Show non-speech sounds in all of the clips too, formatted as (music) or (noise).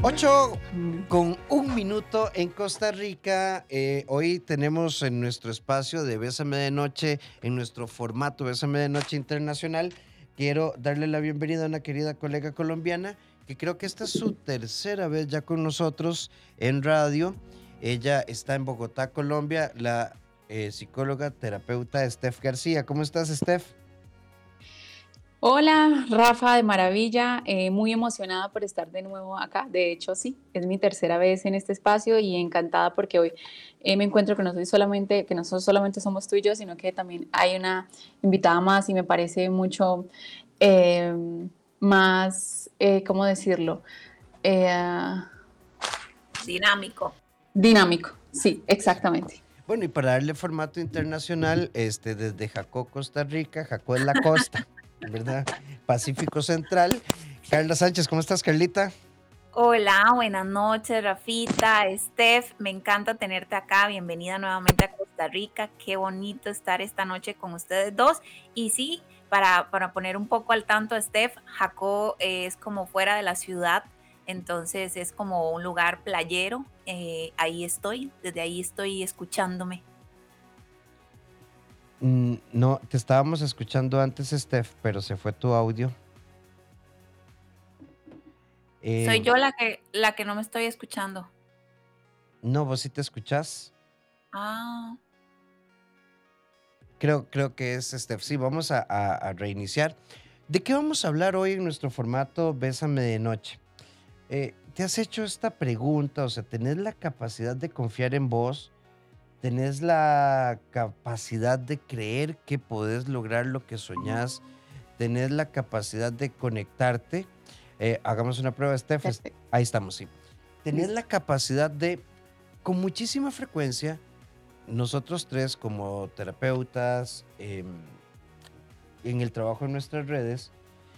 8 con un minuto en Costa Rica. Eh, hoy tenemos en nuestro espacio de Bésame de Noche, en nuestro formato Bésame de Noche Internacional, quiero darle la bienvenida a una querida colega colombiana que creo que esta es su tercera vez ya con nosotros en radio. Ella está en Bogotá, Colombia, la eh, psicóloga terapeuta Steph García. ¿Cómo estás, Steph? Hola, Rafa, de maravilla, eh, muy emocionada por estar de nuevo acá. De hecho, sí, es mi tercera vez en este espacio y encantada porque hoy eh, me encuentro que no soy solamente, que no solamente somos tú y yo, sino que también hay una invitada más y me parece mucho eh, más, ¿cómo decirlo? dinámico. Dinámico, sí, exactamente. Bueno, y para darle formato internacional, este, desde Jacó, Costa Rica, Jacó es la costa. (laughs) ¿verdad? Pacífico Central. Carla Sánchez, ¿cómo estás, Carlita? Hola, buenas noches, Rafita, Steph, me encanta tenerte acá, bienvenida nuevamente a Costa Rica, qué bonito estar esta noche con ustedes dos. Y sí, para, para poner un poco al tanto a Steph, Jacó es como fuera de la ciudad, entonces es como un lugar playero, eh, ahí estoy, desde ahí estoy escuchándome. Mm, no, te estábamos escuchando antes, Steph, pero se fue tu audio. Soy eh, yo la que, la que no me estoy escuchando. No, vos sí te escuchás. Ah. Creo, creo que es Steph. Sí, vamos a, reiniciar. ¿De qué vamos a hablar hoy en nuestro formato Bésame de Noche? Eh, ¿Te has hecho esta pregunta? O sea, ¿tenés la capacidad de confiar en vos? Tenés la capacidad de creer que podés lograr lo que soñás, tenés la capacidad de conectarte. Eh, hagamos una prueba, Steph. Ahí estamos, sí. Tenés la capacidad de, con muchísima frecuencia, nosotros tres como terapeutas, em, en el trabajo en nuestras redes,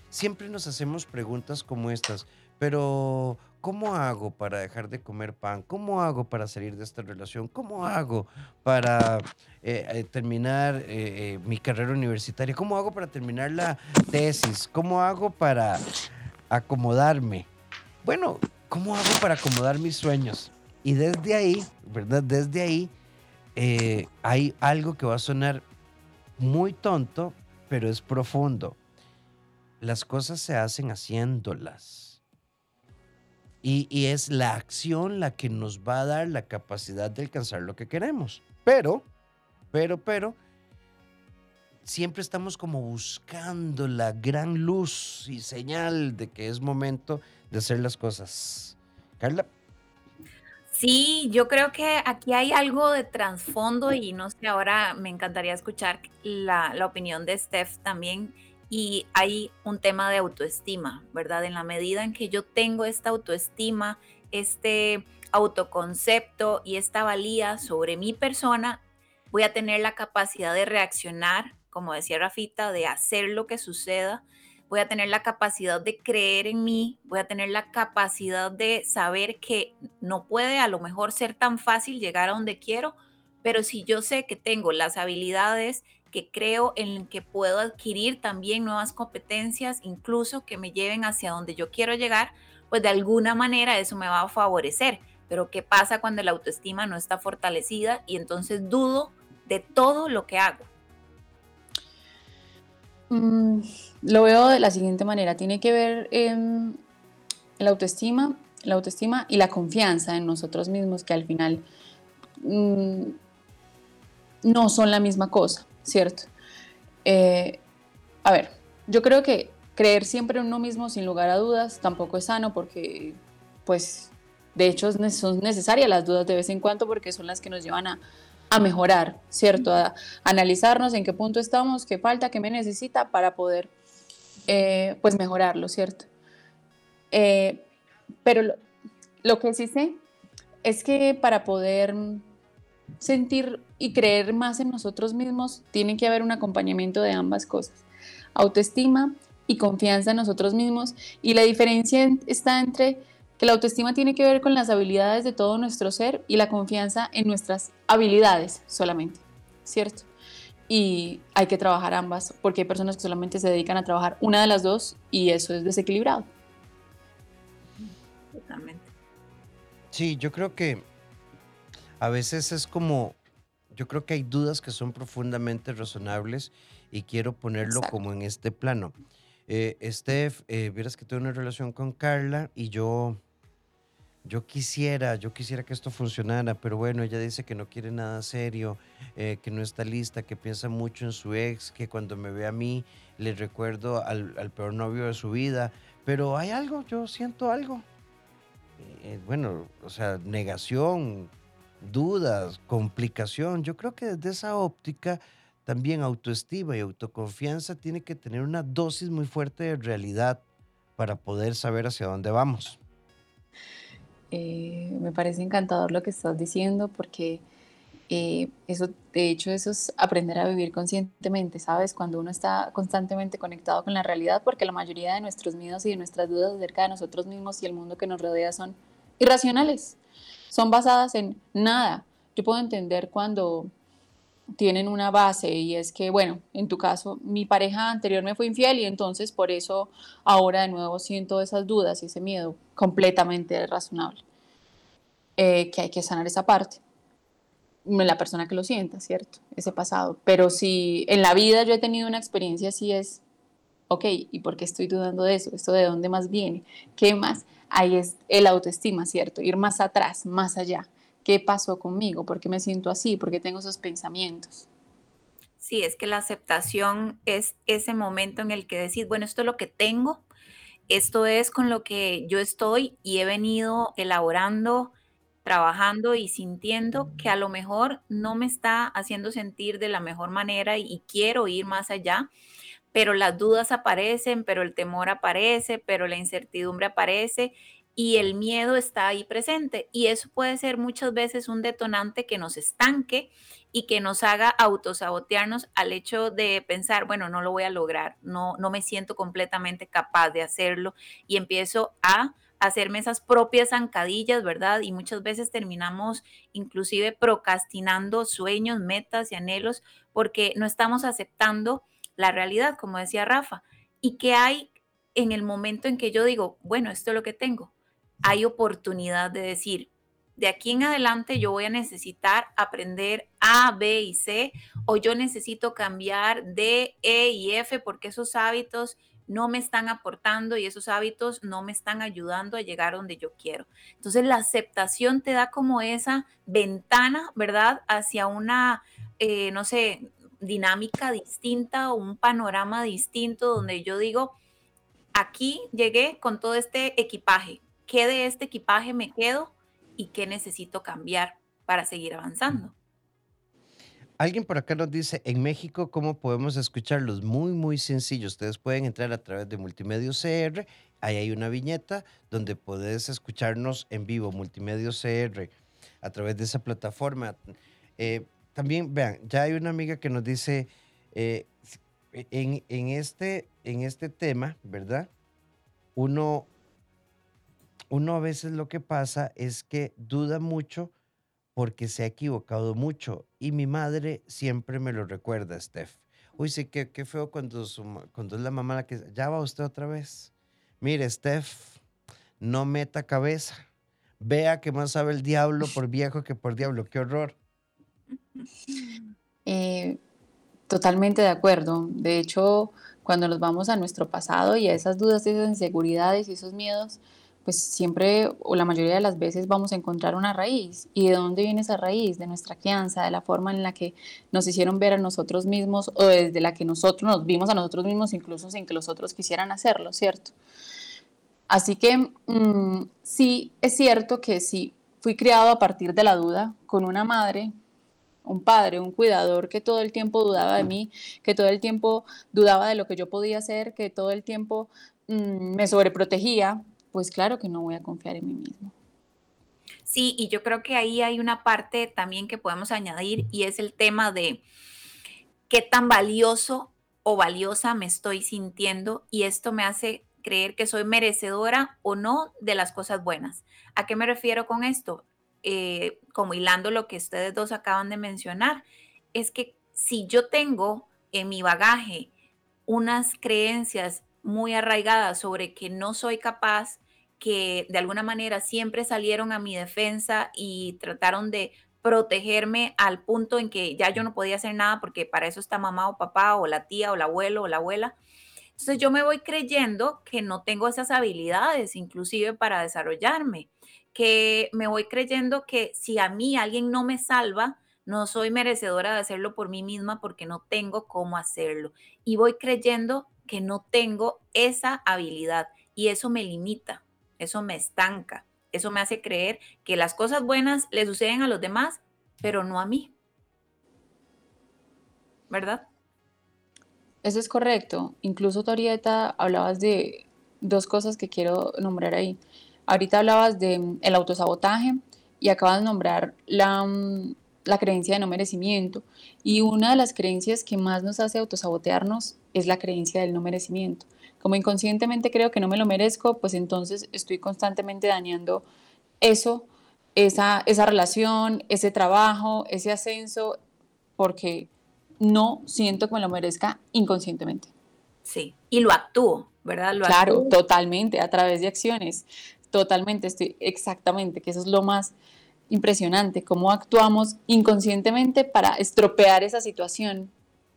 siempre nos hacemos preguntas como estas, pero ¿Cómo hago para dejar de comer pan? ¿Cómo hago para salir de esta relación? ¿Cómo hago para eh, eh, terminar eh, mi carrera universitaria? ¿Cómo hago para terminar la tesis? ¿Cómo hago para acomodarme? Bueno, ¿cómo hago para acomodar mis sueños? Y desde ahí, ¿verdad? Desde ahí hay algo que va a sonar muy tonto, pero es profundo. Las cosas se hacen haciéndolas. Y, es la acción la que nos va a dar la capacidad de alcanzar lo que queremos. Pero, pero, pero, siempre estamos como buscando la gran luz y señal de que es momento de hacer las cosas. Carla. Sí, yo creo que aquí hay algo de trasfondo y no sé, ahora me encantaría escuchar la, opinión de Steph también y hay un tema de autoestima, ¿verdad? En la medida en que yo tengo esta autoestima, este autoconcepto y esta valía sobre mi persona, voy a tener la capacidad de reaccionar, como decía Rafita, de hacer lo que suceda, voy a tener la capacidad de creer en mí, voy a tener la capacidad de saber que no puede a lo mejor ser tan fácil llegar a donde quiero, pero si yo sé que tengo las habilidades que creo en que puedo adquirir también nuevas competencias, incluso que me lleven hacia donde yo quiero llegar, pues de alguna manera eso me va a favorecer. Pero ¿qué pasa cuando la autoestima no está fortalecida y entonces dudo de todo lo que hago? Mm, lo veo de la siguiente manera, tiene que ver en la autoestima, la autoestima y la confianza en nosotros mismos, que al final mm, no son la misma cosa. ¿Cierto? Eh, a ver, yo creo que creer siempre en uno mismo sin lugar a dudas tampoco es sano porque, pues, de hecho son necesarias las dudas de vez en cuando porque son las que nos llevan a, mejorar, ¿cierto? A, analizarnos en qué punto estamos, qué falta, qué me necesita para poder, eh, pues, mejorarlo, ¿cierto? Eh, pero lo que sí sé es que para poder sentir y creer más en nosotros mismos, tiene que haber un acompañamiento de ambas cosas. Autoestima y confianza en nosotros mismos. Y la diferencia está entre que la autoestima tiene que ver con las habilidades de todo nuestro ser y la confianza en nuestras habilidades solamente, ¿cierto? Y hay que trabajar ambas, porque hay personas que solamente se dedican a trabajar una de las dos y eso es desequilibrado. Totalmente. Sí, yo creo que a veces es como, yo creo que hay dudas que son profundamente razonables y quiero ponerlo como en este plano. Eh, Steph, eh, vieras que tengo una relación con Carla y yo, yo quisiera, yo quisiera que esto funcionara, pero bueno, ella dice que no quiere nada serio, eh, que no está lista, que piensa mucho en su ex, que cuando me ve a mí le recuerdo al, al peor novio de su vida, pero hay algo, yo siento algo. Bueno, o sea, negación, dudas, complicación. Yo creo que desde esa óptica también autoestima y autoconfianza tiene que tener una dosis muy fuerte de realidad para poder saber hacia dónde vamos. Eh, me parece encantador lo que estás diciendo porque eh, eso, de hecho, eso es aprender a vivir conscientemente, ¿sabes? Cuando uno está constantemente conectado con la realidad, porque la mayoría de nuestros miedos y de nuestras dudas acerca de nosotros mismos y el mundo que nos rodea son irracionales, son basadas en nada. Yo puedo entender cuando tienen una base y es que, bueno, en tu caso, mi pareja anterior me fue infiel y entonces por eso ahora de nuevo siento esas dudas y ese miedo completamente razonable, eh, que hay que sanar esa parte. La persona que lo sienta, ¿cierto? Ese pasado. Pero si en la vida yo he tenido una experiencia así es, ok, ¿y por qué estoy dudando de eso? ¿Esto de dónde más viene? ¿Qué más? Ahí es el autoestima, ¿cierto? Ir más atrás, más allá ¿Qué pasó conmigo? ¿Por qué me siento así? ¿Por qué tengo esos pensamientos? Sí, es que la aceptación es ese momento en el que decís, bueno, esto es lo que tengo, esto es con lo que yo estoy y he venido elaborando, trabajando y sintiendo que a lo mejor no me está haciendo sentir de la mejor manera y quiero ir más allá, pero las dudas aparecen, pero el temor aparece, pero la incertidumbre aparece y el miedo está ahí presente. Y eso puede ser muchas veces un detonante que nos estanque y que nos haga autosabotearnos al hecho de pensar, bueno, no lo voy a lograr, no, no me siento completamente capaz de hacerlo y empiezo a hacerme esas propias zancadillas, ¿verdad? Y muchas veces terminamos inclusive procrastinando sueños, metas y anhelos porque no estamos aceptando la realidad, como decía Rafa. ¿Y qué hay en el momento en que yo digo, bueno, esto es lo que tengo? hay oportunidad de decir, de aquí en adelante yo voy a necesitar aprender A, B y C, o yo necesito cambiar D, E y F porque esos hábitos no me están aportando y esos hábitos no me están ayudando a llegar donde yo quiero. Entonces la aceptación te da como esa ventana, ¿verdad? Hacia una, eh, no sé, dinámica distinta o un panorama distinto donde yo digo, aquí llegué con todo este equipaje, qué de este equipaje me quedo y qué necesito cambiar para seguir avanzando. Alguien por acá nos dice, en México, ¿cómo podemos escucharlos? Muy, muy sencillo. Ustedes pueden entrar a través de Multimedia CR. Ahí hay una viñeta donde puedes escucharnos en vivo, Multimedia CR, a través de esa plataforma. Eh, también, vean, ya hay una amiga que nos dice, eh, en, en, este, en este tema, ¿verdad? Uno uno a veces lo que pasa es que duda mucho porque se ha equivocado mucho. Y mi madre siempre me lo recuerda, Steph. Uy, sí, qué, qué feo cuando, cuando es la mamá la que... Ya va usted otra vez. Mire, Steph, no meta cabeza. Vea que más sabe el diablo por viejo que por diablo. Qué horror. Eh, totalmente de acuerdo. De hecho, cuando nos vamos a nuestro pasado y a esas dudas, esas inseguridades y esos miedos, pues siempre o la mayoría de las veces vamos a encontrar una raíz. ¿Y de dónde viene esa raíz? De nuestra crianza, de la forma en la que nos hicieron ver a nosotros mismos o desde la que nosotros nos vimos a nosotros mismos incluso sin que los otros quisieran hacerlo, ¿cierto? Así que mm, sí, es cierto que sí, fui criado a partir de la duda, con una madre, un padre, un cuidador que todo el tiempo dudaba de mí, que todo el tiempo dudaba de lo que yo podía hacer, que todo el tiempo mm, me sobreprotegía, pues claro que no voy a confiar en mí mismo. Sí, y yo creo que ahí hay una parte también que podemos añadir y es el tema de qué tan valioso o valiosa me estoy sintiendo y esto me hace creer que soy merecedora o no de las cosas buenas. ¿A qué me refiero con esto? Eh, como hilando lo que ustedes dos acaban de mencionar, es que si yo tengo en mi bagaje unas creencias muy arraigada sobre que no soy capaz, que de alguna manera siempre salieron a mi defensa y trataron de protegerme al punto en que ya yo no podía hacer nada porque para eso está mamá o papá o la tía o el abuelo o la abuela. Entonces yo me voy creyendo que no tengo esas habilidades inclusive para desarrollarme, que me voy creyendo que si a mí alguien no me salva, no soy merecedora de hacerlo por mí misma porque no tengo cómo hacerlo. Y voy creyendo que no tengo esa habilidad y eso me limita, eso me estanca. Eso me hace creer que las cosas buenas le suceden a los demás, pero no a mí. ¿Verdad? Eso es correcto. Incluso Torieta hablabas de dos cosas que quiero nombrar ahí. Ahorita hablabas de mm, el autosabotaje y acabas de nombrar la, mm, la creencia de no merecimiento. Y una de las creencias que más nos hace autosabotearnos es la creencia del no merecimiento como inconscientemente creo que no me lo merezco, pues entonces estoy constantemente dañando eso, esa, esa relación, ese trabajo, ese ascenso, porque no siento que me lo merezca inconscientemente. Sí, y lo actúo, ¿verdad? claro, totalmente, a través de acciones, totalmente, estoy exactamente, que eso es lo más impresionante, cómo actuamos inconscientemente para estropear esa situación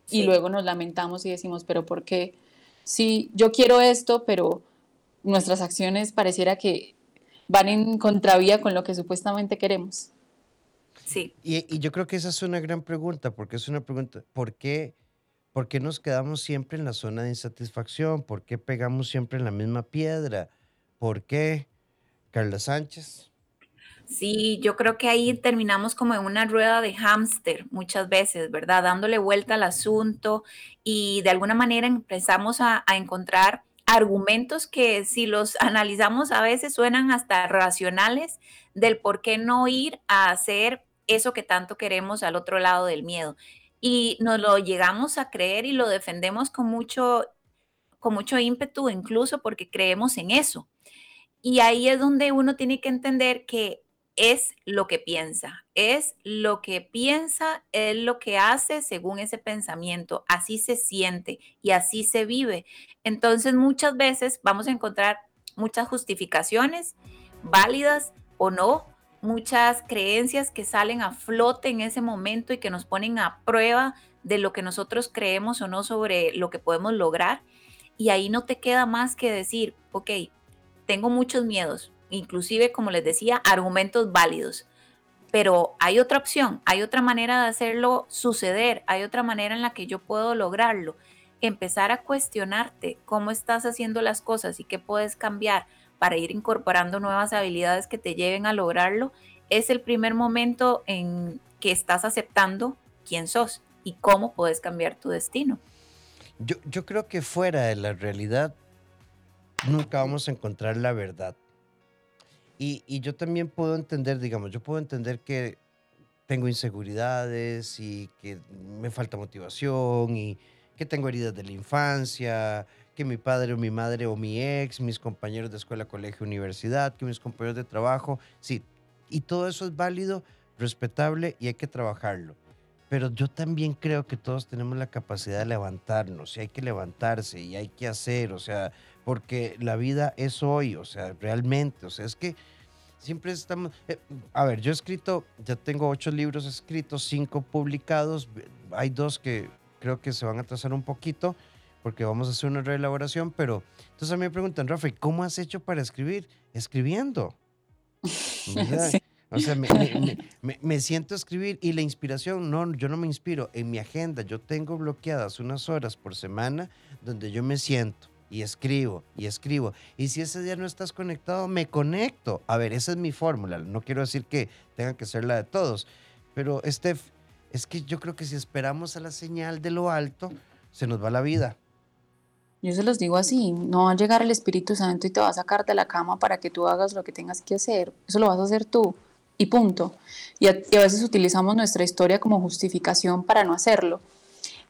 y luego nos lamentamos y decimos, pero ¿por qué? sí, yo quiero esto, pero nuestras acciones pareciera que van en contravía con lo que supuestamente queremos. Sí. Y, yo creo que esa es una gran pregunta, porque es una pregunta, ¿por qué, ¿por qué nos quedamos siempre en la zona de insatisfacción? ¿Por qué pegamos siempre en la misma piedra? ¿Por qué? Carla Sánchez. Sí, yo creo que ahí terminamos como en una rueda de hámster muchas veces, ¿verdad? Dándole vuelta al asunto y de alguna manera empezamos a, encontrar argumentos que si los (laughs) analizamos a veces suenan hasta racionales del por qué no ir a hacer eso que tanto queremos al otro lado del miedo. Y nos lo llegamos a creer y lo defendemos con mucho, con mucho ímpetu, incluso porque creemos en eso. Y ahí es donde uno tiene que entender que es lo que piensa, es lo que piensa, es lo que hace según ese pensamiento, así se siente y así se vive. Entonces muchas veces vamos a encontrar muchas justificaciones válidas o no, muchas creencias que salen a flote en ese momento y que nos ponen a prueba de lo que nosotros creemos o no sobre lo que podemos lograr. Y ahí no te queda más que decir, ok, tengo muchos miedos, inclusive, como les decía, argumentos válidos. Pero hay otra opción, hay otra manera de hacerlo suceder, hay otra manera en la que yo puedo lograrlo. Empezar a cuestionarte cómo estás haciendo las cosas y qué puedes cambiar para ir incorporando nuevas habilidades que te lleven a lograrlo, es el primer momento en que estás aceptando quién sos y cómo puedes cambiar tu destino. Yo, yo creo que fuera de la realidad nunca vamos a encontrar la verdad. Y, yo también puedo entender, digamos, yo puedo entender que tengo inseguridades y que me falta motivación y que tengo heridas de la infancia, que mi padre o mi madre o mi ex, mis compañeros de escuela, colegio, universidad, que mis compañeros de trabajo, sí, y todo eso es válido, respetable y hay que trabajarlo. Pero yo también creo que todos tenemos la capacidad de levantarnos y hay que levantarse y hay que hacer, o sea, porque la vida es hoy, o sea, realmente, o sea, es que siempre estamos... Eh, a ver, yo he escrito, ya tengo ocho libros escritos, cinco publicados, hay dos que creo que se van a trazar un poquito porque vamos a hacer una reelaboración, pero entonces a mí me preguntan, Rafa, ¿cómo has hecho para escribir? Escribiendo. (laughs) O sea, me, me, me, siento a escribir y la inspiración, no, yo no me inspiro. En mi agenda yo tengo bloqueadas unas horas por semana donde yo me siento y escribo y escribo. Y si ese día no estás conectado, me conecto. A ver, esa es mi fórmula. No quiero decir que tenga que ser la de todos. Pero, Steph, es que yo creo que si esperamos a la señal de lo alto, se nos va la vida. Yo se los digo así, no va a llegar el Espíritu Santo y te va a sacar de la cama para que tú hagas lo que tengas que hacer. Eso lo vas a hacer tú y punto. Y a, y a veces utilizamos nuestra historia como justificación para no hacerlo.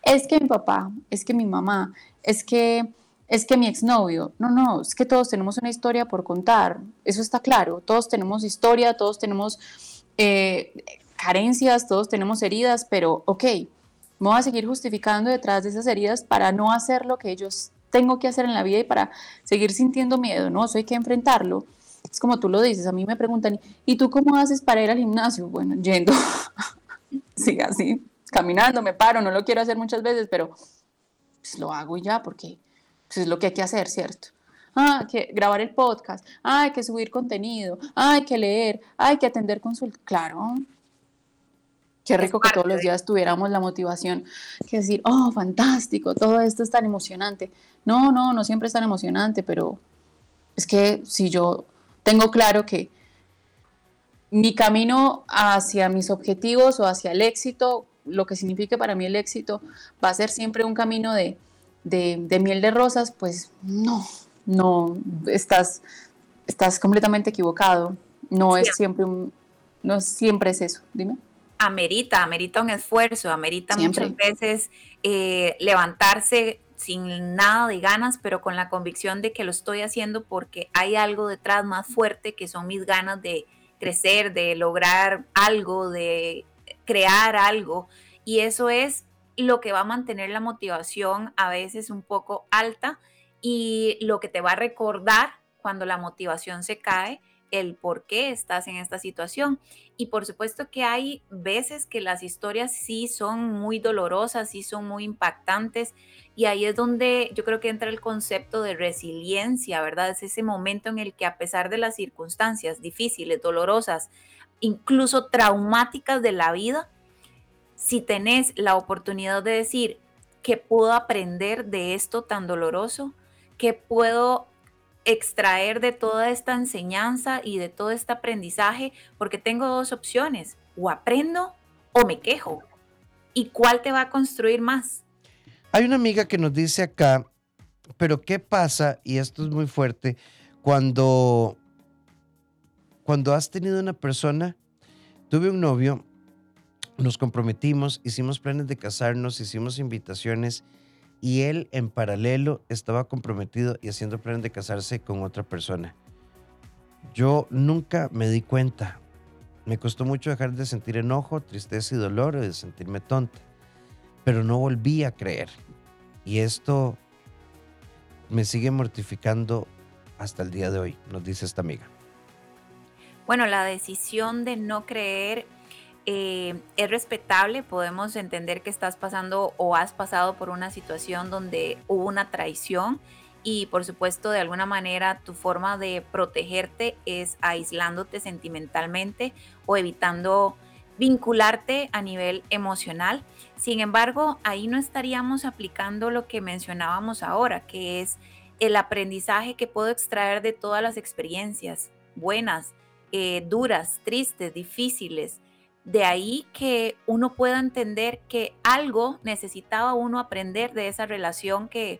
Es que mi papá, es que mi mamá, es que es que mi exnovio, no, no, es que todos tenemos una historia por contar, eso está claro, todos tenemos historia, todos tenemos eh, carencias, todos tenemos heridas, pero ok, me voy a seguir justificando detrás de esas heridas para no hacer lo que ellos tengo que hacer en la vida y para seguir sintiendo miedo, ¿no? Eso hay que enfrentarlo. es como tú lo dices, a mí me preguntan, ¿y tú cómo haces para ir al gimnasio? Bueno, yendo, (laughs) sí, así, caminando, me paro, no lo quiero hacer muchas veces, pero pues lo hago y ya, porque pues, es lo que hay que hacer, ¿cierto? Ah, hay que grabar el podcast, ah, hay que subir contenido, ah, hay que leer, ah, hay que atender consultas. Claro, Qué rico que todos los días tuviéramos la motivación que decir, oh, fantástico, todo esto es tan emocionante. No, no, no siempre es tan emocionante, pero es que si yo tengo claro que mi camino hacia mis objetivos o hacia el éxito, lo que signifique para mí el éxito, va a ser siempre un camino de, miel de rosas, pues no, no, estás, estás completamente equivocado. No es siempre un, no siempre es eso, dime amerita, amerita un esfuerzo, amerita muchas veces eh, levantarse sin nada de ganas, pero con la convicción de que lo estoy haciendo porque hay algo detrás más fuerte que son mis ganas de crecer, de lograr algo, de crear algo. Y eso es lo que va a mantener la motivación a veces un poco alta y lo que te va a recordar cuando la motivación se cae el por qué estás en esta situación. Y por supuesto que hay veces que las historias sí son muy dolorosas, sí son muy impactantes. Y ahí es donde yo creo que entra el concepto de resiliencia, ¿verdad? Es ese momento en el que a pesar de las circunstancias difíciles, dolorosas, incluso traumáticas de la vida, si tenés la oportunidad de decir, ¿qué puedo aprender de esto tan doloroso? ¿Qué puedo extraer de toda esta enseñanza y de todo este aprendizaje, porque tengo dos opciones, o aprendo o me quejo. ¿Y cuál te va a construir más? Hay una amiga que nos dice acá, pero ¿qué pasa? Y esto es muy fuerte, cuando, cuando has tenido una persona, tuve un novio, nos comprometimos, hicimos planes de casarnos, hicimos invitaciones y él en paralelo estaba comprometido y haciendo planes de casarse con otra persona. Yo nunca me di cuenta. Me costó mucho dejar de sentir enojo, tristeza y dolor, de sentirme tonta. Pero no volví a creer. Y esto me sigue mortificando hasta el día de hoy, nos dice esta amiga. Bueno, la decisión de no creer eh, es respetable, podemos entender que estás pasando o has pasado por una situación donde hubo una traición y por supuesto de alguna manera tu forma de protegerte es aislándote sentimentalmente o evitando vincularte a nivel emocional. Sin embargo, ahí no estaríamos aplicando lo que mencionábamos ahora, que es el aprendizaje que puedo extraer de todas las experiencias buenas, eh, duras, tristes, difíciles, de ahí que uno pueda entender que algo necesitaba uno aprender de esa relación que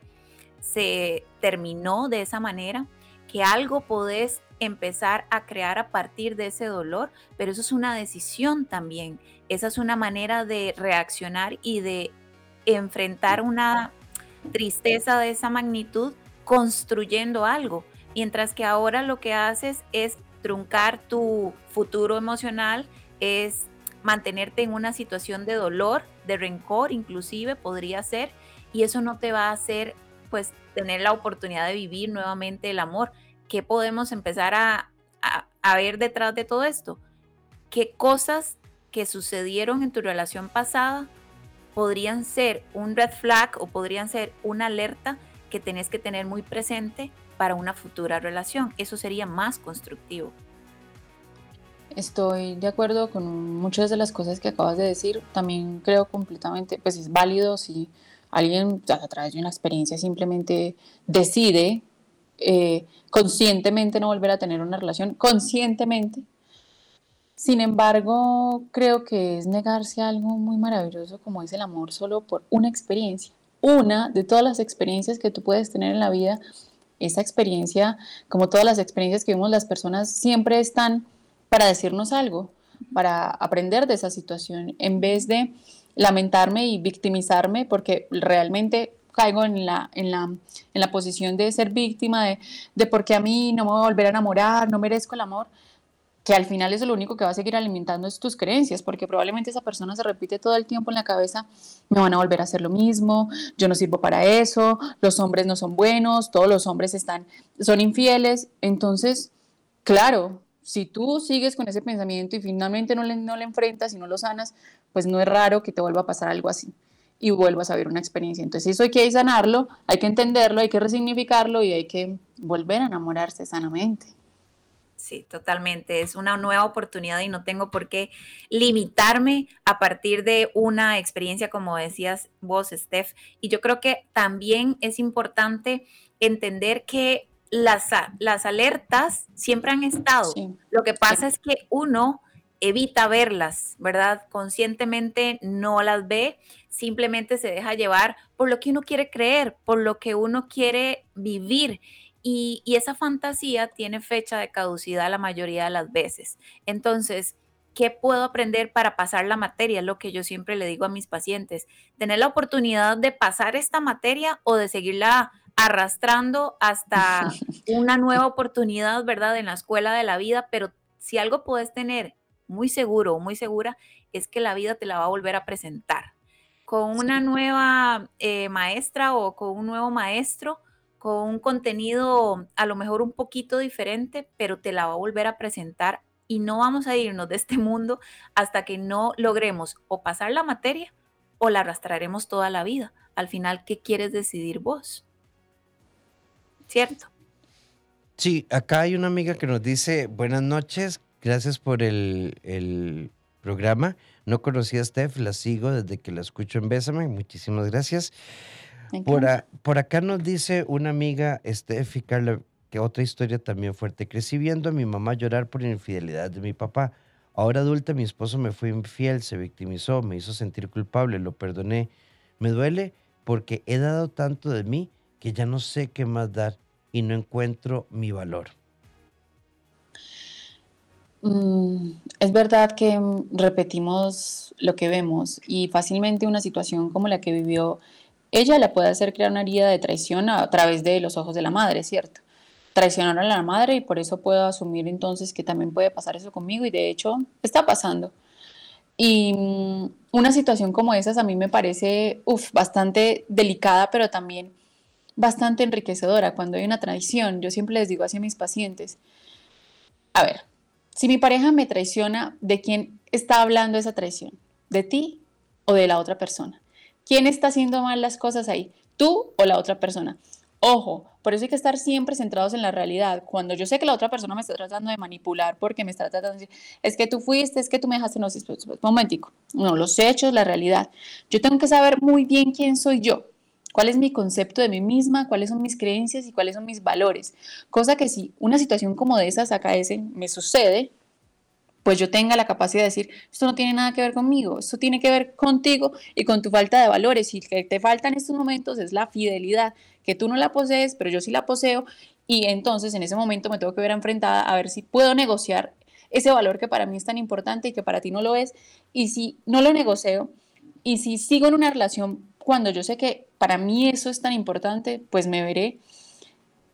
se terminó de esa manera, que algo podés empezar a crear a partir de ese dolor, pero eso es una decisión también. Esa es una manera de reaccionar y de enfrentar una tristeza de esa magnitud construyendo algo, mientras que ahora lo que haces es truncar tu futuro emocional, es mantenerte en una situación de dolor, de rencor inclusive podría ser, y eso no te va a hacer pues tener la oportunidad de vivir nuevamente el amor. ¿Qué podemos empezar a, ver detrás de todo esto? ¿Qué cosas que sucedieron en tu relación pasada podrían ser un red flag o podrían ser una alerta que tenés que tener muy presente para una futura relación? Eso sería más constructivo. Estoy de acuerdo con muchas de las cosas que acabas de decir. También creo completamente, pues es válido si alguien a través de una experiencia simplemente decide eh, conscientemente no volver a tener una relación, conscientemente. Sin embargo, creo que es negarse a algo muy maravilloso como es el amor solo por una experiencia. Una de todas las experiencias que tú puedes tener en la vida, esa experiencia, como todas las experiencias que vemos las personas, siempre están para decirnos algo, para aprender de esa situación, en vez de lamentarme y victimizarme, porque realmente caigo en la, en la, en la posición de ser víctima, de, de por qué a mí no me voy a volver a enamorar, no merezco el amor, que al final eso lo único que va a seguir alimentando es tus creencias, porque probablemente esa persona se repite todo el tiempo en la cabeza, me van a volver a hacer lo mismo, yo no sirvo para eso, los hombres no son buenos, todos los hombres están, son infieles, entonces Claro, si tú sigues con ese pensamiento y finalmente no le, no le enfrentas y no lo sanas, pues no es raro que te vuelva a pasar algo así y vuelvas a ver una experiencia. Entonces eso hay que sanarlo, hay que entenderlo, hay que resignificarlo y hay que volver a enamorarse sanamente. Sí, totalmente. Es una nueva oportunidad y no tengo por qué limitarme a partir de una experiencia, como decías vos, Steph. Y yo creo que también es importante entender que las, las alertas siempre han estado. Lo que pasa es que uno evita verlas, ¿verdad? Conscientemente no las ve, simplemente se deja llevar por lo que uno quiere creer, por lo que uno quiere vivir. Y, y esa fantasía tiene fecha de caducidad la mayoría de las veces. Entonces, ¿qué puedo aprender para pasar la materia? Es lo que yo siempre le digo a mis pacientes. Tener la oportunidad de pasar esta materia o de seguirla arrastrando hasta (laughs) una nueva oportunidad, ¿verdad? En la escuela de la vida, pero si algo puedes tener muy seguro o muy segura, es que la vida te la va a volver a presentar. Con una nueva eh, maestra o con un nuevo maestro, con un contenido a lo mejor un poquito diferente, pero te la va a volver a presentar y no vamos a irnos de este mundo hasta que no logremos o pasar la materia o la arrastraremos toda la vida. Al final, ¿qué quieres decidir vos? ¿Cierto? Sí, acá hay una amiga que nos dice, buenas noches, gracias por el, programa. No conocía a Steph, la sigo desde que la escucho en Bésame, muchísimas gracias. Por, por, acá nos dice una amiga, Steph y Carla, que otra historia también fuerte. Crecí viendo a mi mamá llorar por la infidelidad de mi papá. Ahora adulta, mi esposo me fue infiel, se victimizó, me hizo sentir culpable, lo perdoné. Me duele porque he dado tanto de mí que ya no sé qué más dar y no encuentro mi valor? Mm, es verdad que repetimos lo que vemos y fácilmente una situación como la que vivió ella la puede hacer crear una herida de traición a través de los ojos de la madre, ¿cierto? Traicionaron a la madre y por eso puedo asumir entonces que también puede pasar eso conmigo y de hecho está pasando. Y mm, una situación como esa a mí me parece bastante delicada, pero también bastante enriquecedora cuando hay una traición. Yo siempre les digo así a mis pacientes, a ver, si mi pareja me traiciona, ¿de quién está hablando esa traición? ¿De ti o de la otra persona? ¿Quién está haciendo mal las cosas ahí? ¿Tú o la otra persona? Ojo, por eso hay que estar siempre centrados en la realidad. Cuando yo sé que la otra persona me está tratando de manipular porque me está tratando de decir, es que tú fuiste, es que tú me dejaste, no, un momentico. No, los hechos, la realidad. Yo tengo que saber muy bien quién soy yo cuál es mi concepto de mí misma, cuáles son mis creencias y cuáles son mis valores. Cosa que si una situación como de esas acaece, me sucede, pues yo tenga la capacidad de decir, esto no tiene nada que ver conmigo, esto tiene que ver contigo y con tu falta de valores. Y que te falta en estos momentos es la fidelidad, que tú no la posees, pero yo sí la poseo. Y entonces en ese momento me tengo que ver enfrentada a ver si puedo negociar ese valor que para mí es tan importante y que para ti no lo es. Y si no lo negocio, y si sigo en una relación cuando yo sé que para mí eso es tan importante, pues me veré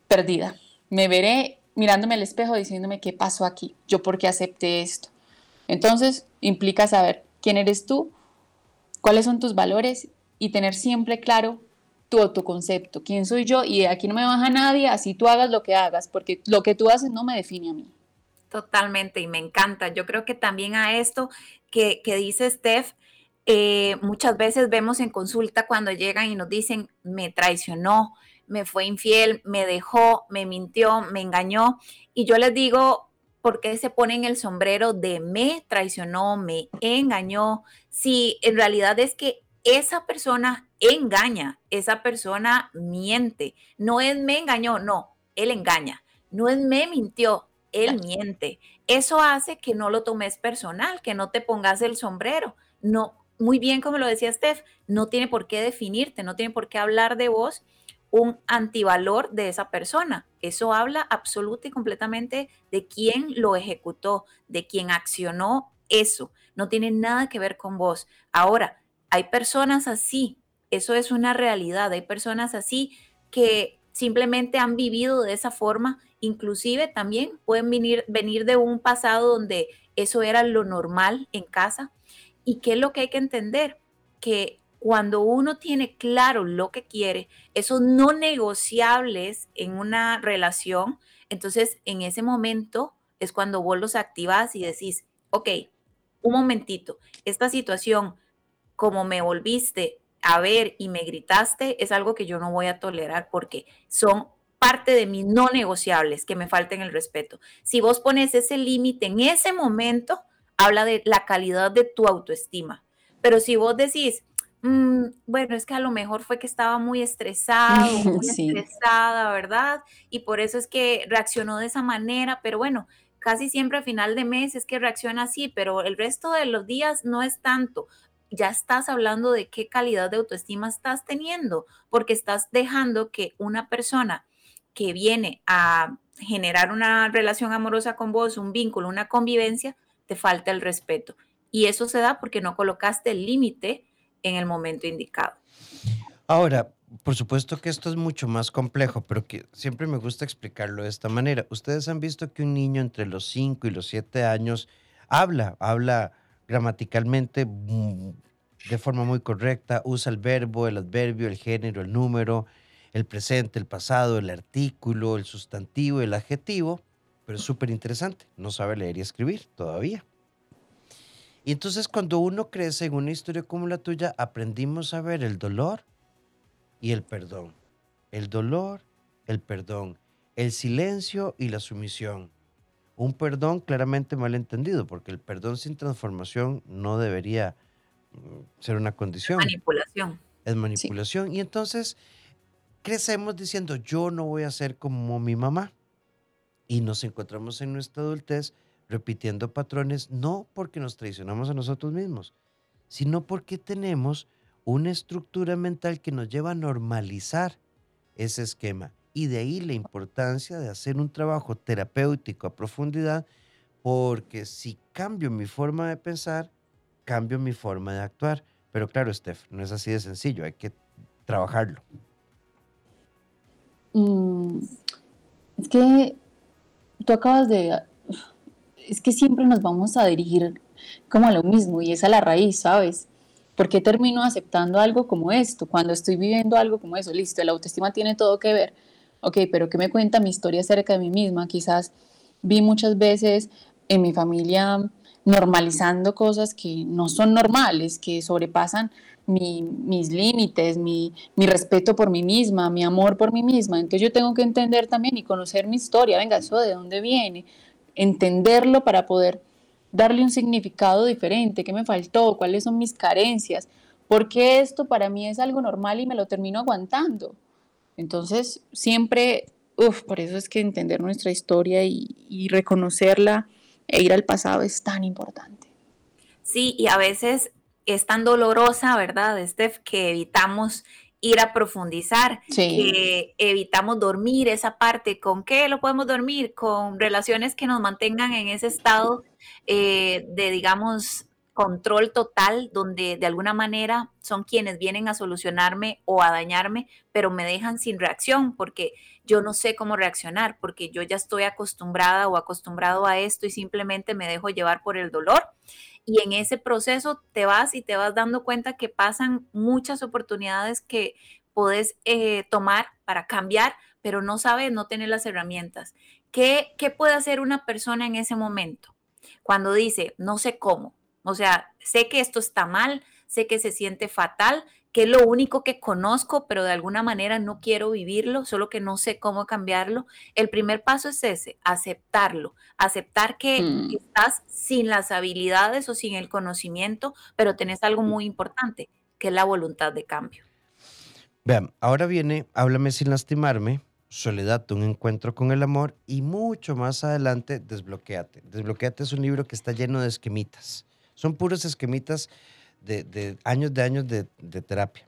perdida. Me veré mirándome al espejo diciéndome qué pasó aquí, yo por qué acepté esto. Entonces implica saber quién eres tú, cuáles son tus valores y tener siempre claro tu concepto, quién soy yo y aquí no me baja nadie, así tú hagas lo que hagas, porque lo que tú haces no me define a mí. Totalmente, y me encanta. Yo creo que también a esto que, que dice Steph, eh, muchas veces vemos en consulta cuando llegan y nos dicen, me traicionó, me fue infiel, me dejó, me mintió, me engañó. Y yo les digo, ¿por qué se ponen el sombrero de me traicionó, me engañó? Si en realidad es que esa persona engaña, esa persona miente. No es me engañó, no, él engaña. No es me mintió, él miente. Eso hace que no lo tomes personal, que no te pongas el sombrero. No, muy bien, como lo decía Steph, no tiene por qué definirte, no tiene por qué hablar de vos un antivalor de esa persona. Eso habla absoluta y completamente de quién lo ejecutó, de quién accionó eso. No tiene nada que ver con vos. Ahora, hay personas así, eso es una realidad. Hay personas así que simplemente han vivido de esa forma, inclusive también pueden venir, venir de un pasado donde eso era lo normal en casa ¿Y qué es lo que hay que entender? Que cuando uno tiene claro lo que quiere, esos no negociables en una relación, entonces en ese momento es cuando vos los activas y decís, ok, un momentito, esta situación, como me volviste a ver y me gritaste, es algo que yo no voy a tolerar porque son parte de mis no negociables, que me falten el respeto. Si vos pones ese límite en ese momento, habla de la calidad de tu autoestima. Pero si vos decís, mm, bueno, es que a lo mejor fue que estaba muy estresado, (laughs) muy estresada, ¿verdad? Y por eso es que reaccionó de esa manera, pero bueno, casi siempre a final de mes es que reacciona así, pero el resto de los días no es tanto. Ya estás hablando de qué calidad de autoestima estás teniendo, porque estás dejando que una persona que viene a generar una relación amorosa con vos, un vínculo, una convivencia, te falta el respeto. Y eso se da porque no colocaste el límite en el momento indicado. Ahora, por supuesto que esto es mucho más complejo, pero que siempre me gusta explicarlo de esta manera. Ustedes han visto que un niño entre los 5 y los 7 años habla, habla gramaticalmente de forma muy correcta, usa el verbo, el adverbio, el género, el número, el presente, el pasado, el artículo, el sustantivo, el adjetivo, pero es súper interesante, no sabe leer y escribir todavía. Y entonces cuando uno crece en una historia como la tuya, aprendimos a ver el dolor y el perdón. El dolor, el perdón, el silencio y la sumisión. Un perdón claramente mal entendido, porque el perdón sin transformación no debería mm, ser una condición. Manipulación. Es manipulación. Y entonces crecemos diciendo, yo no voy a ser como mi mamá y nos encontramos en nuestra adultez repitiendo patrones, no porque nos traicionamos a nosotros mismos, sino porque tenemos una estructura mental que nos lleva a normalizar ese esquema. Y de ahí la importancia de hacer un trabajo terapéutico a profundidad, porque si cambio mi forma de pensar, cambio mi forma de actuar. Pero claro, Steph, no es así de sencillo, hay que trabajarlo. Mm, es que tú acabas de... Es que siempre nos vamos a dirigir como a lo mismo y es a la raíz, ¿sabes? ¿Por qué termino aceptando algo como esto? Cuando estoy viviendo algo como eso, listo, la autoestima tiene todo que ver. Ok, pero ¿qué me cuenta mi historia acerca de mí misma? Quizás vi muchas veces en mi familia normalizando cosas que no son normales, que sobrepasan mis límites, mi, mi, respeto por mí misma, mi amor por mí misma. Entonces yo tengo que entender también y conocer mi historia, venga, eso de dónde viene, entenderlo para poder darle un significado diferente, qué me faltó, cuáles son mis carencias, porque esto para mí es algo normal y me lo termino aguantando. Entonces siempre, uff, por eso es que entender nuestra historia y, y reconocerla e ir al pasado es tan importante. Sí, y a veces es tan dolorosa, ¿verdad, Steph? Que evitamos ir a profundizar, que evitamos dormir esa parte. ¿Con qué lo podemos dormir? Con relaciones que nos mantengan en ese estado eh, de, digamos, control total, donde de alguna manera son quienes vienen a solucionarme o a dañarme, pero me dejan sin reacción porque yo no sé cómo reaccionar, porque yo ya estoy acostumbrada o acostumbrado a esto y simplemente me dejo llevar por el dolor y en ese proceso te vas y te vas dando cuenta que pasan muchas oportunidades que puedes eh, tomar para cambiar, pero no sabes, no tener las herramientas. ¿Qué, ¿Qué puede hacer una persona en ese momento? Cuando dice, no sé cómo, o sea, sé que esto está mal, sé que se siente fatal, que es lo único que conozco, pero de alguna manera no quiero vivirlo, solo que no sé cómo cambiarlo. El primer paso es ese, aceptarlo, aceptar que mm. estás sin las habilidades o sin el conocimiento, pero tenés algo muy importante, que es la voluntad de cambio. Vean, ahora viene Háblame sin lastimarme, Soledad, un encuentro con el amor y mucho más adelante, Desbloqueate. Desbloqueate es un libro que está lleno de esquemitas. Son puros esquemitas de, años de años de, terapia.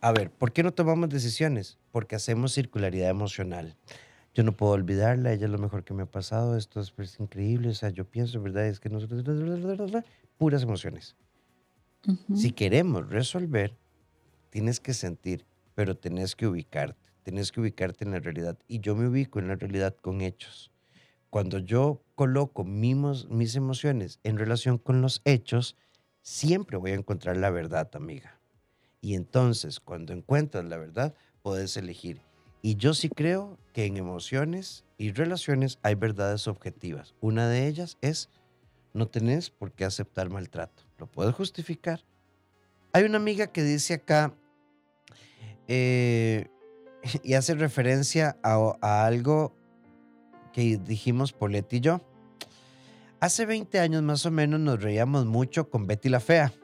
A ver, ¿por qué no tomamos decisiones? Porque hacemos circularidad emocional. Yo no puedo olvidarla, ella es lo mejor que me ha pasado, esto es pues, increíble, o sea, yo pienso, ¿verdad? Es que nosotros, puras emociones. Si queremos resolver, tienes que sentir, pero tenés que ubicarte, tienes que ubicarte en la realidad. Y yo me ubico en la realidad con hechos. Cuando yo coloco mis, mis emociones en relación con los hechos, siempre voy a encontrar la verdad, amiga. Y entonces, cuando encuentras la verdad, puedes elegir. Y yo sí creo que en emociones y relaciones hay verdades objetivas. Una de ellas es no tenés por qué aceptar maltrato. Lo puedes justificar. Hay una amiga que dice acá eh, (laughs) y hace referencia a, a algo que dijimos Polet y yo. Hace 20 años más o menos nos reíamos mucho con Betty la Fea.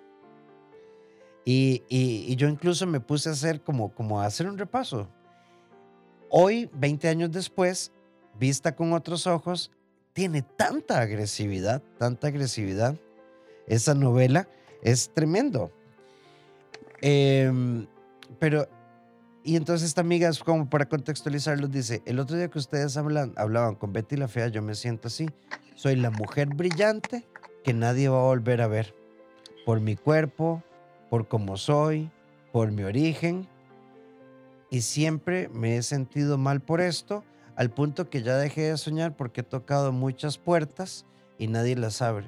Y, y, yo incluso me puse a hacer como, como a hacer un repaso. Hoy, 20 años después, vista con otros ojos, tiene tanta agresividad, tanta agresividad. Esa novela es tremendo. Em, pero, y entonces esta amiga, como para contextualizarlo, dice, el otro día que ustedes hablaban con Betty la Fea, yo me siento así. Soy la mujer brillante que nadie va a volver a ver. Por mi cuerpo, por cómo soy, por mi origen. Y siempre me he sentido mal por esto, al punto que ya dejé de soñar porque he tocado muchas puertas y nadie las abre.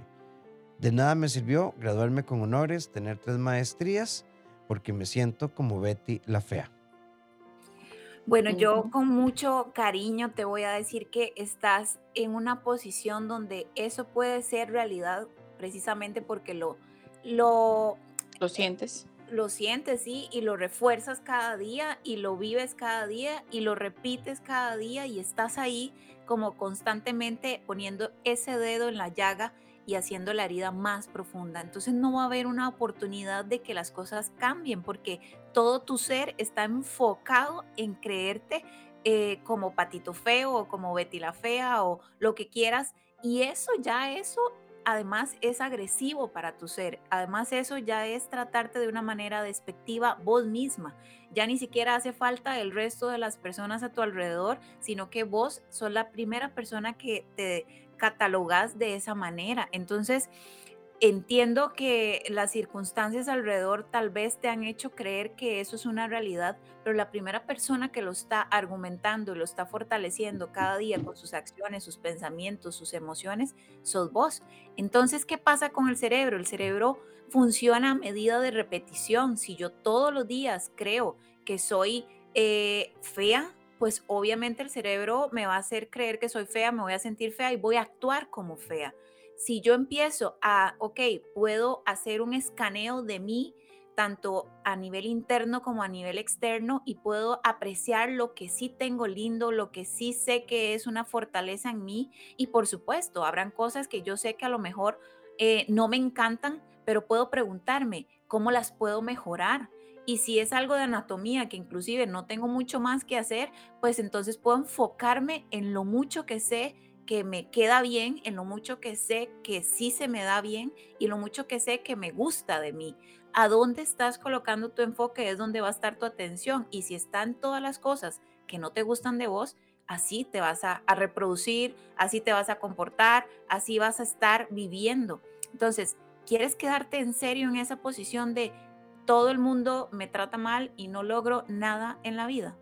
De nada me sirvió graduarme con honores, tener tres maestrías, porque me siento como Betty la fea. Bueno, yo con mucho cariño te voy a decir que estás en una posición donde eso puede ser realidad precisamente porque lo, lo ¿Lo sientes? Lo sientes, sí, y lo refuerzas cada día y lo vives cada día y lo repites cada día y estás ahí como constantemente poniendo ese dedo en la llaga y haciendo la herida más profunda. Entonces no va a haber una oportunidad de que las cosas cambien porque todo tu ser está enfocado en creerte eh, como Patito Feo o como Betty la Fea o lo que quieras. Y eso ya, eso además es agresivo para tu ser. Además eso ya es tratarte de una manera despectiva vos misma. Ya ni siquiera hace falta el resto de las personas a tu alrededor, sino que vos sos la primera persona que te catalogas de esa manera. Entonces, Entiendo que las circunstancias alrededor tal vez te han hecho creer que eso es una realidad, pero la primera persona que lo está argumentando y lo está fortaleciendo cada día con sus acciones, sus pensamientos, sus emociones, sos vos. Entonces, ¿qué pasa con el cerebro? El cerebro funciona a medida de repetición. Si yo todos los días creo que soy eh, fea, pues obviamente el cerebro me va a hacer creer que soy fea, me voy a sentir fea y voy a actuar como fea si yo empiezo a, ok, puedo hacer un escaneo de mí, tanto a nivel interno como a nivel externo, y puedo apreciar lo que sí tengo lindo, lo que sí sé que es una fortaleza en mí. Y por supuesto, habrán cosas que yo sé que a lo mejor eh, no me encantan, pero puedo preguntarme cómo las puedo mejorar. Y si es algo de anatomía que inclusive no tengo mucho más que hacer, pues entonces puedo enfocarme en lo mucho que sé que me queda bien, en lo mucho que sé que sí se me da bien y lo mucho que sé que me gusta de mí. A dónde estás colocando tu enfoque es donde va a estar tu atención. Y si están todas las cosas que no te gustan de vos, así te vas a, a reproducir, así te vas a comportar, así vas a estar viviendo. Entonces, ¿quieres quedarte en serio en esa posición de todo el mundo me trata mal y no logro nada en la vida?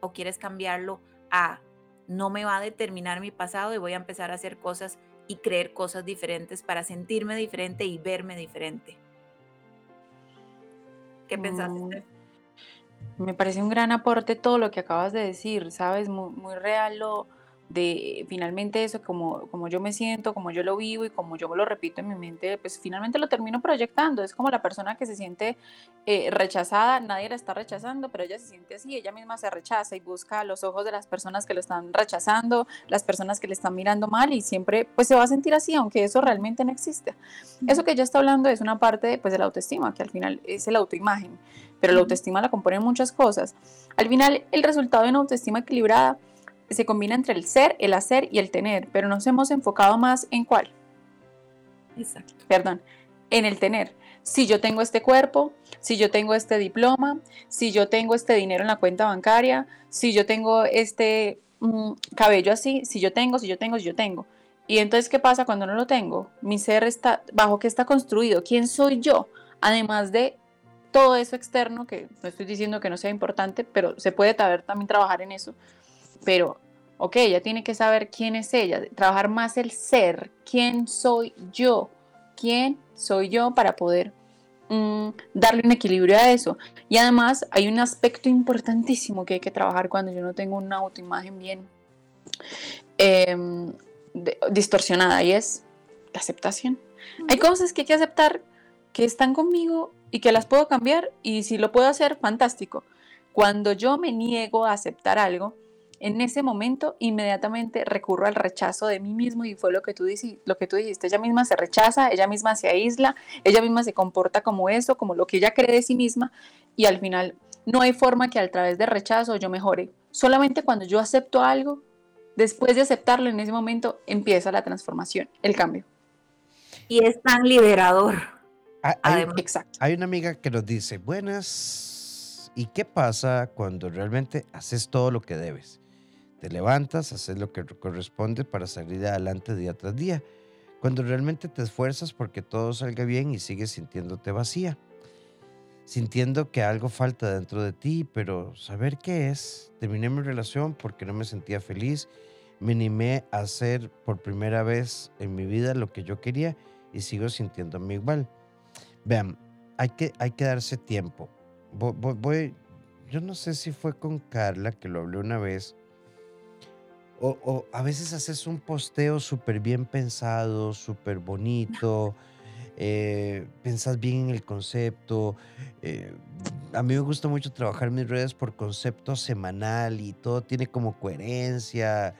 ¿O quieres cambiarlo a no me va a determinar mi pasado y voy a empezar a hacer cosas y creer cosas diferentes para sentirme diferente y verme diferente. ¿Qué pensás? Mm, me parece un gran aporte todo lo que acabas de decir, ¿sabes? Muy, muy real lo, de finalmente eso, como, como yo me siento, como yo lo vivo y como yo lo repito en mi mente, pues finalmente lo termino proyectando. Es como la persona que se siente eh, rechazada, nadie la está rechazando, pero ella se siente así, ella misma se rechaza y busca los ojos de las personas que lo están rechazando, las personas que le están mirando mal y siempre pues se va a sentir así, aunque eso realmente no existe. Eso que ella está hablando es una parte pues de la autoestima, que al final es el autoimagen, pero la autoestima la componen muchas cosas. Al final el resultado de una autoestima equilibrada se combina entre el ser, el hacer y el tener, pero nos hemos enfocado más en cuál. Exacto. Perdón, en el tener. Si yo tengo este cuerpo, si yo tengo este diploma, si yo tengo este dinero en la cuenta bancaria, si yo tengo este mm, cabello así, si yo tengo, si yo tengo, si yo tengo. Y entonces, ¿qué pasa cuando no lo tengo? Mi ser está, bajo qué está construido, quién soy yo, además de todo eso externo, que no estoy diciendo que no sea importante, pero se puede también trabajar en eso pero, ok, ella tiene que saber quién es ella, trabajar más el ser, quién soy yo, quién soy yo para poder mm, darle un equilibrio a eso. Y además hay un aspecto importantísimo que hay que trabajar cuando yo no tengo una autoimagen bien em, distorsionada y es la aceptación. Hay cosas que hay que aceptar que están conmigo y que las puedo cambiar y si lo puedo hacer, fantástico. Cuando yo me niego a aceptar algo, en ese momento inmediatamente recurro al rechazo de mí mismo y fue lo que tú, dijiste, lo que tú dijiste, ella misma se rechaza, ella misma se aísla, ella misma se comporta como eso, como lo que ella cree de sí misma y al final no hay forma que a través de rechazo yo mejore. Solamente cuando yo acepto algo, después de aceptarlo en ese momento empieza la transformación, el cambio. Y es tan liberador. Ah, hay, Exacto. hay una amiga que nos dice, buenas, ¿y qué pasa cuando realmente haces todo lo que debes? Te levantas, haces lo que corresponde para salir adelante día tras día. Cuando realmente te esfuerzas porque todo salga bien y sigues sintiéndote vacía. Sintiendo que algo falta dentro de ti, pero saber qué es. Terminé mi relación porque no me sentía feliz. Me animé a hacer por primera vez en mi vida lo que yo quería y sigo sintiéndome igual. Vean, hay que, hay que darse tiempo. voy, yo no sé si fue con Carla que lo hablé una vez o, a veces haces un posteo súper bien pensado, súper bonito, eh, pensas bien en el concepto. Eh, a mí me gusta mucho trabajar mis redes por concepto semanal y todo tiene como coherencia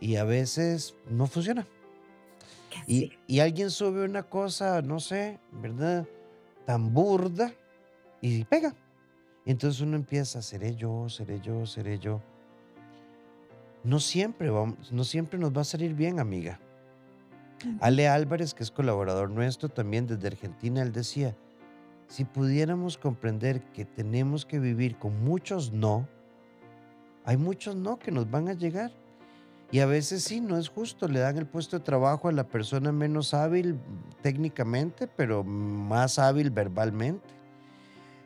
y a veces no funciona. Y, y, alguien sube una cosa, no sé, ¿verdad? Tan burda y pega. entonces uno empieza, seré yo, seré yo, seré yo no siempre, vamos, no siempre nos va a salir bien, amiga. Ale Álvarez, que es colaborador nuestro también desde Argentina, él decía, si pudiéramos comprender que tenemos que vivir con muchos no, hay muchos no que nos van a llegar. Y a veces sí, no es justo, le dan el puesto de trabajo a la persona menos hábil técnicamente, pero más hábil verbalmente.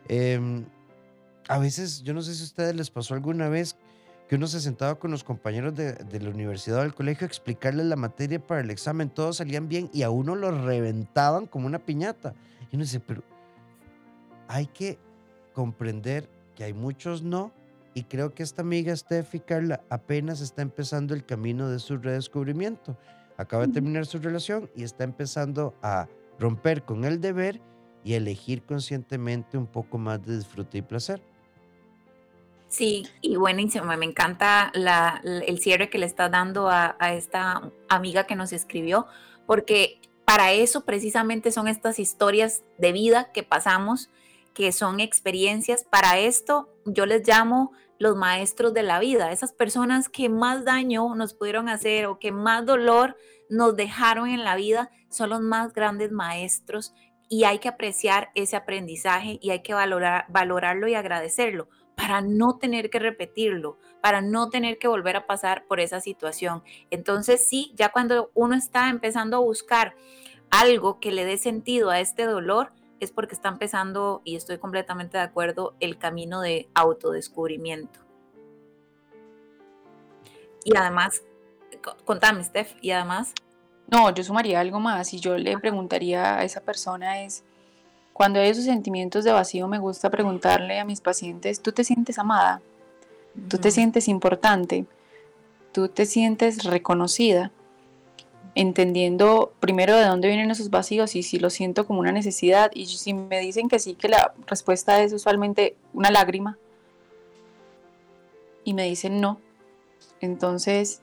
Em, a veces, yo no sé si a ustedes les pasó alguna vez que uno se sentaba con los compañeros de, la universidad o del colegio a explicarles la materia para el examen, todos salían bien y a uno lo reventaban como una piñata. Y uno dice, pero hay que comprender que hay muchos no y creo que esta amiga Steffi Carla apenas está empezando el camino de su redescubrimiento. Acaba de terminar su relación y está empezando a romper con el deber y elegir conscientemente un poco más de disfrute y placer. Sí, y buenísimo, me encanta el cierre que le estás dando a, esta amiga que nos escribió, porque para eso precisamente son estas historias de vida que pasamos, que son experiencias. Para esto yo les llamo los maestros de la vida, esas personas que más daño nos pudieron hacer o que más dolor nos dejaron en la vida, son los más grandes maestros y hay que apreciar ese aprendizaje y hay que valorar, valorarlo y agradecerlo para no tener que repetirlo, para no tener que volver a pasar por esa situación. Entonces sí, ya cuando uno está empezando a buscar algo que le dé sentido a este dolor, es porque está empezando, y estoy completamente de acuerdo, el camino de autodescubrimiento. Y además, contame, Steph, y además... No, yo sumaría algo más y yo le preguntaría a esa persona es, cuando hay esos sentimientos de vacío, me gusta preguntarle a mis pacientes, ¿tú te sientes amada? ¿Tú te sientes importante? ¿Tú te sientes reconocida? Entendiendo primero de dónde vienen esos vacíos y si lo siento como una necesidad y si me dicen que sí, que la respuesta es usualmente una lágrima y me dicen no, entonces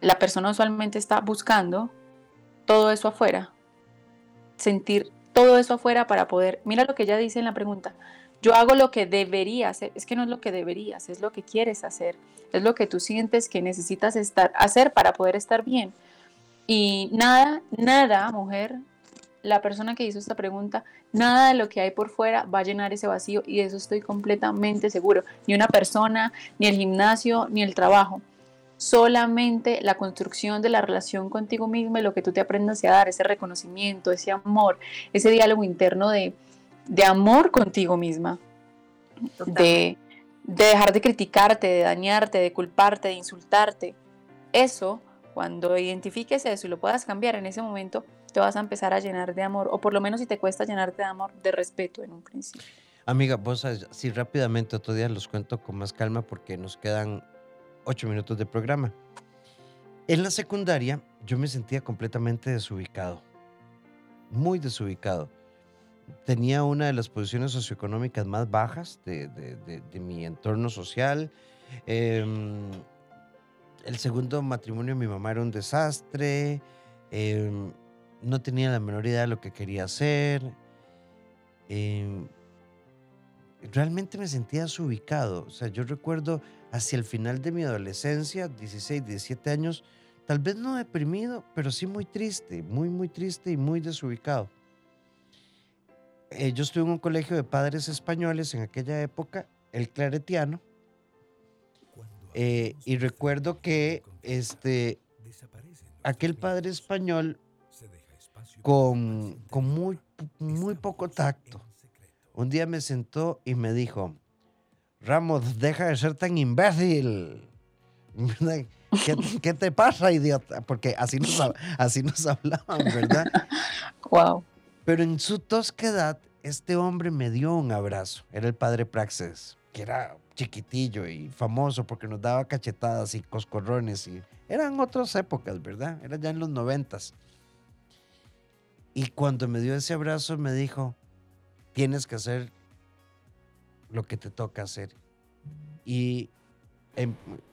la persona usualmente está buscando todo eso afuera, sentir todo eso afuera para poder, mira lo que ella dice en la pregunta, yo hago lo que debería hacer, es que no es lo que deberías, es lo que quieres hacer, es lo que tú sientes que necesitas estar, hacer para poder estar bien. Y nada, nada, mujer, la persona que hizo esta pregunta, nada de lo que hay por fuera va a llenar ese vacío y de eso estoy completamente seguro. Ni una persona, ni el gimnasio, ni el trabajo solamente la construcción de la relación contigo mismo y lo que tú te aprendas a dar, ese reconocimiento, ese amor, ese diálogo interno de, amor contigo misma, de, de, dejar de criticarte, de dañarte, de culparte, de insultarte. Eso, cuando identifiques eso y lo puedas cambiar en ese momento, te vas a empezar a llenar de amor, o por lo menos si te cuesta llenarte de amor, de respeto en un principio. Amiga, vos así rápidamente otro día los cuento con más calma porque nos quedan ocho minutos de programa. En la secundaria yo me sentía completamente desubicado, muy desubicado. Tenía una de las posiciones socioeconómicas más bajas de, mi entorno social. Em, el segundo matrimonio de mi mamá era un desastre. Em, no tenía la menor idea de lo que quería hacer. Em, realmente me sentía desubicado. O sea, yo recuerdo hacia el final de mi adolescencia, 16, 17 años, tal vez no deprimido, pero sí muy triste, muy, muy triste y muy desubicado. Eh, yo estuve en un colegio de padres españoles en aquella época, el Claretiano, eh, y recuerdo que este, aquel padre español con, con muy, muy poco tacto, un día me sentó y me dijo, Ramos, deja de ser tan imbécil. ¿Qué, te pasa, idiota? Porque así nos, así nos hablaban, ¿verdad? (laughs) Wow. Pero en su tosquedad, este hombre me dio un abrazo. Era el padre Praxes, que era chiquitillo y famoso porque nos daba cachetadas y coscorrones. Y eran otras épocas, ¿verdad? Era ya en los noventas. Y cuando me dio ese abrazo, me dijo: Tienes que hacer lo que te toca hacer. Y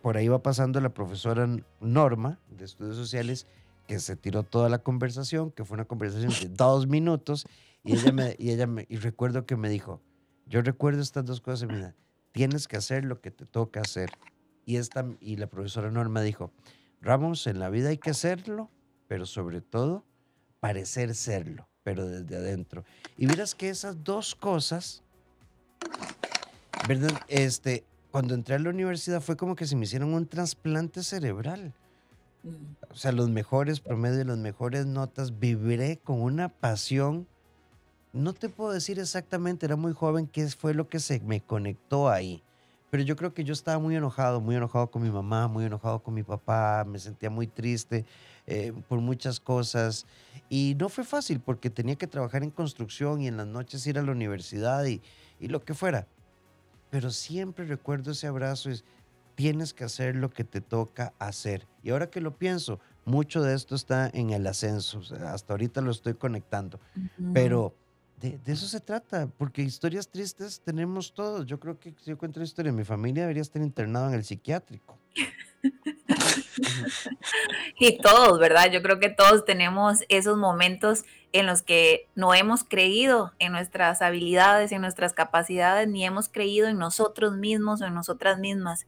por ahí va pasando la profesora Norma de Estudios Sociales, que se tiró toda la conversación, que fue una conversación de dos minutos, y ella me, y ella me, y recuerdo que me dijo, yo recuerdo estas dos cosas, mira, tienes que hacer lo que te toca hacer. Y, esta, y la profesora Norma dijo, Ramos, en la vida hay que hacerlo, pero sobre todo parecer serlo, pero desde adentro. Y miras que esas dos cosas ¿verdad? Este, cuando entré a la universidad fue como que se me hicieron un trasplante cerebral. Mm. O sea, los mejores promedios, las mejores notas, vibré con una pasión. No te puedo decir exactamente, era muy joven, qué fue lo que se me conectó ahí. Pero yo creo que yo estaba muy enojado, muy enojado con mi mamá, muy enojado con mi papá, me sentía muy triste eh, por muchas cosas. Y no fue fácil porque tenía que trabajar en construcción y en las noches ir a la universidad y, y lo que fuera pero siempre recuerdo ese abrazo, es, tienes que hacer lo que te toca hacer. Y ahora que lo pienso, mucho de esto está en el ascenso, hasta ahorita lo estoy conectando, pero de, eso se trata, porque historias tristes tenemos todos. Yo creo que si yo cuento una historia, mi familia debería estar internado en el psiquiátrico. (laughs) y todos, ¿verdad? Yo creo que todos tenemos esos momentos en los que no hemos creído en nuestras habilidades, en nuestras capacidades, ni hemos creído en nosotros mismos o en nosotras mismas.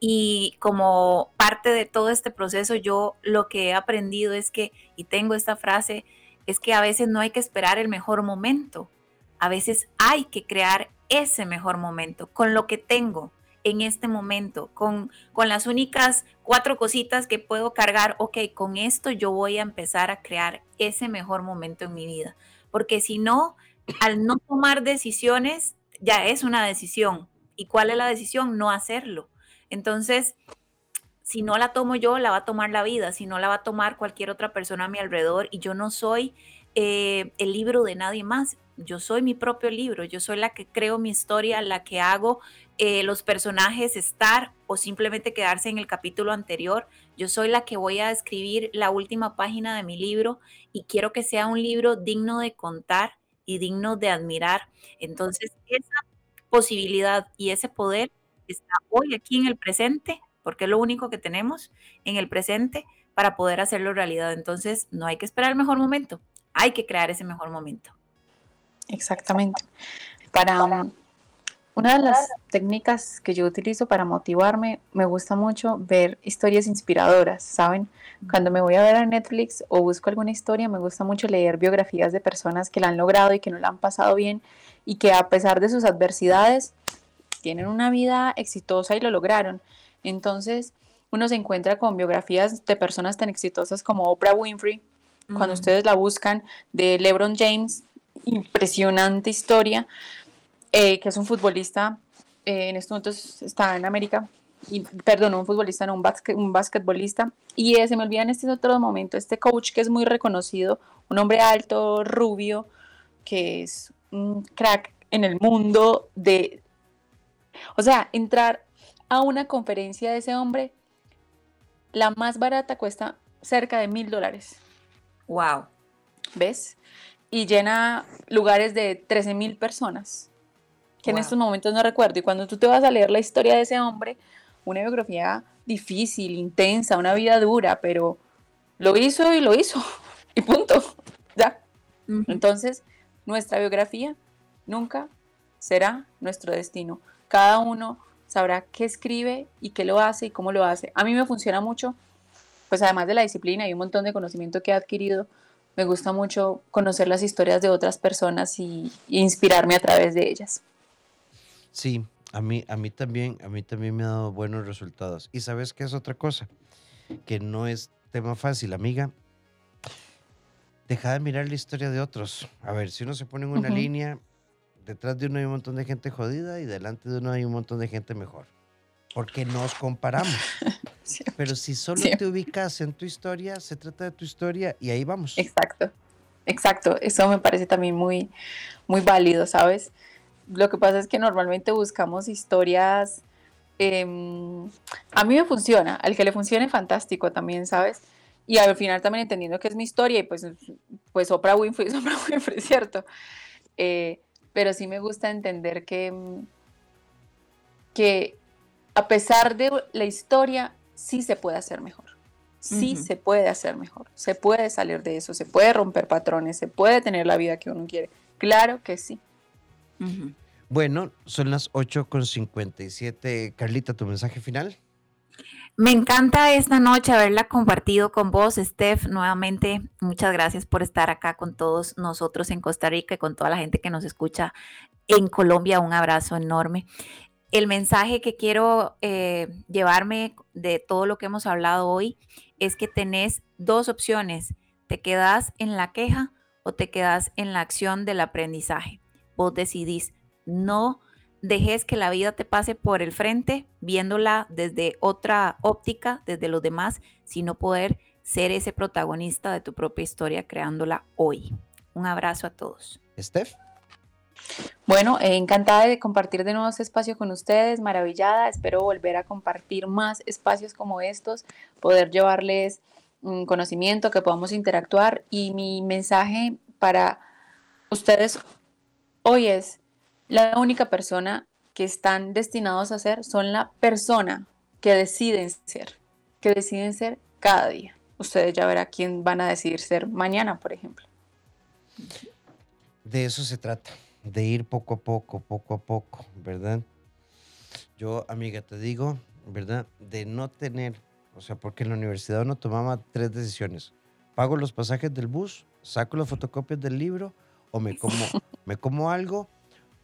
Y como parte de todo este proceso, yo lo que he aprendido es que, y tengo esta frase, es que a veces no hay que esperar el mejor momento, a veces hay que crear ese mejor momento con lo que tengo, en este momento, con, con las únicas cuatro cositas que puedo cargar, ok, con esto yo voy a empezar a crear ese mejor momento en mi vida. Porque si no, al no tomar decisiones, ya es una decisión. ¿Y cuál es la decisión? No hacerlo. Entonces, si no la tomo yo, la va a tomar la vida, si no la va a tomar cualquier otra persona a mi alrededor y yo no soy eh, el libro de nadie más, yo soy mi propio libro, yo soy la que creo mi historia, la que hago eh, los personajes estar o simplemente quedarse en el capítulo anterior. Yo soy la que voy a escribir la última página de mi libro y quiero que sea un libro digno de contar y digno de admirar. Entonces, esa posibilidad y ese poder está hoy aquí en el presente, porque es lo único que tenemos en el presente para poder hacerlo realidad. Entonces, no hay que esperar el mejor momento, hay que crear ese mejor momento. Exactamente. Para una de las técnicas que yo utilizo para motivarme, me gusta mucho ver historias inspiradoras, ¿saben? Cuando me voy a ver a Netflix o busco alguna historia, me gusta mucho leer biografías de personas que la han logrado y que no la han pasado bien y que a pesar de sus adversidades tienen una vida exitosa y lo lograron. Entonces, uno se encuentra con biografías de personas tan exitosas como Oprah Winfrey, cuando ustedes la buscan, de LeBron James, impresionante historia, eh, que es un futbolista, eh, en estos momentos está en América, y, perdón, un futbolista, no, un, un basquetbolista. Y se me olvida en este otro momento, este coach que es muy reconocido, un hombre alto, rubio, que es un crack en el mundo de... O sea, entrar a una conferencia de ese hombre, la más barata cuesta cerca de mil dólares. Wow. ¿Ves? Y llena lugares de 13 mil personas, que en estos momentos no recuerdo. Y cuando tú te vas a leer la historia de ese hombre, una biografía difícil, intensa, una vida dura, pero lo hizo y lo hizo. (laughs) Y punto. Ya. Entonces, nuestra biografía nunca será nuestro destino. Cada uno sabrá qué escribe y qué lo hace y cómo lo hace. A mí me funciona mucho, pues además de la disciplina y un montón de conocimiento que he adquirido, me gusta mucho conocer las historias de otras personas y, inspirarme a través de ellas. Sí, a mí, a mí también, a mí también me ha dado buenos resultados. Y sabes qué es otra cosa, que no es tema fácil, amiga. Deja de mirar la historia de otros. A ver, si uno se pone en una línea, detrás de uno hay un montón de gente jodida y delante de uno hay un montón de gente mejor. Porque nos comparamos. (laughs) Pero si solo te ubicas en tu historia, se trata de tu historia y ahí vamos. Exacto, exacto. Eso me parece también muy, muy válido, ¿sabes? Lo que pasa es que normalmente buscamos historias. Em, a mí me funciona, al que le funcione, fantástico también, ¿sabes? Y al final también entendiendo que es mi historia y pues, pues Oprah Winfrey (laughs) es Oprah Winfrey, ¿cierto? Eh, pero sí me gusta entender que, mm, que a pesar de la historia, sí se puede hacer mejor. Sí se puede hacer mejor. Se puede salir de eso, se puede romper patrones, se puede tener la vida que uno quiere. Claro que sí. Bueno, son las 8.57. Carlita, tu mensaje final. Me encanta esta noche haberla compartido con vos, Steph. Nuevamente, muchas gracias por estar acá con todos nosotros en Costa Rica y con toda la gente que nos escucha en Colombia. Un abrazo enorme. El mensaje que quiero eh, llevarme de todo lo que hemos hablado hoy es que tenés dos opciones. Te quedas en la queja o te quedas en la acción del aprendizaje. Vos decidís. No dejes que la vida te pase por el frente, viéndola desde otra óptica, desde los demás, sino poder ser ese protagonista de tu propia historia creándola hoy. Un abrazo a todos. Steph. Bueno, encantada de compartir de nuevo este espacio con ustedes, maravillada. Espero volver a compartir más espacios como estos, poder llevarles un conocimiento, que podamos interactuar. Y mi mensaje para ustedes hoy es, la única persona que están destinados a ser son la persona que deciden ser, que deciden ser cada día. Ustedes ya verán quién van a decidir ser mañana, por ejemplo. De eso se trata, de ir poco a poco, poco a poco, ¿verdad? Yo, amiga, te digo, ¿verdad? De no tener, o sea, porque en la universidad uno tomaba tres decisiones. Pago los pasajes del bus, saco las fotocopias del libro o me como, (laughs) me como algo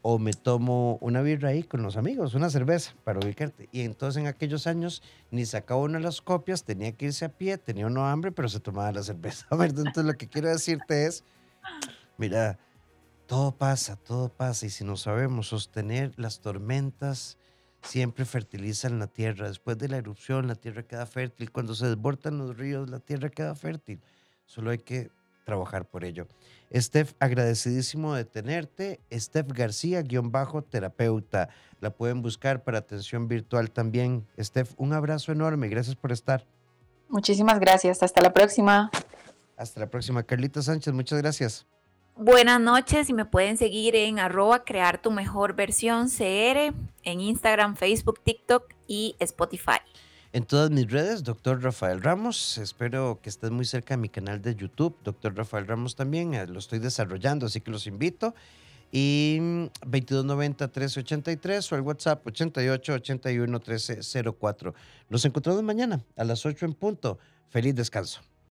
o me tomo una birra ahí con los amigos, una cerveza para ubicarte. Y entonces en aquellos años ni sacaba una de las copias, tenía que irse a pie, tenía uno hambre, pero se tomaba la cerveza, (laughs) ¿verdad? Entonces lo que quiero decirte es, mira, todo pasa, todo pasa, y si no sabemos sostener las tormentas, siempre fertilizan la tierra. Después de la erupción, la tierra queda fértil. Cuando se desbordan los ríos, la tierra queda fértil. Solo hay que trabajar por ello. Steph, agradecidísimo de tenerte. Steph García, guion bajo, terapeuta. La pueden buscar para atención virtual también. Steph, un abrazo enorme. Gracias por estar. Muchísimas gracias. Hasta la próxima. Hasta la próxima. Carlita Sánchez, muchas gracias. Buenas noches y me pueden seguir en arroba crear tu mejor versión CR en Instagram, Facebook, TikTok y Spotify en todas mis redes, doctor Rafael Ramos. Espero que estés muy cerca de mi canal de YouTube, doctor Rafael Ramos también. Eh, lo estoy desarrollando, así que los invito. Y 2290-1383 o el WhatsApp 8881-1304. Nos encontramos mañana a las 8 en punto. Feliz descanso.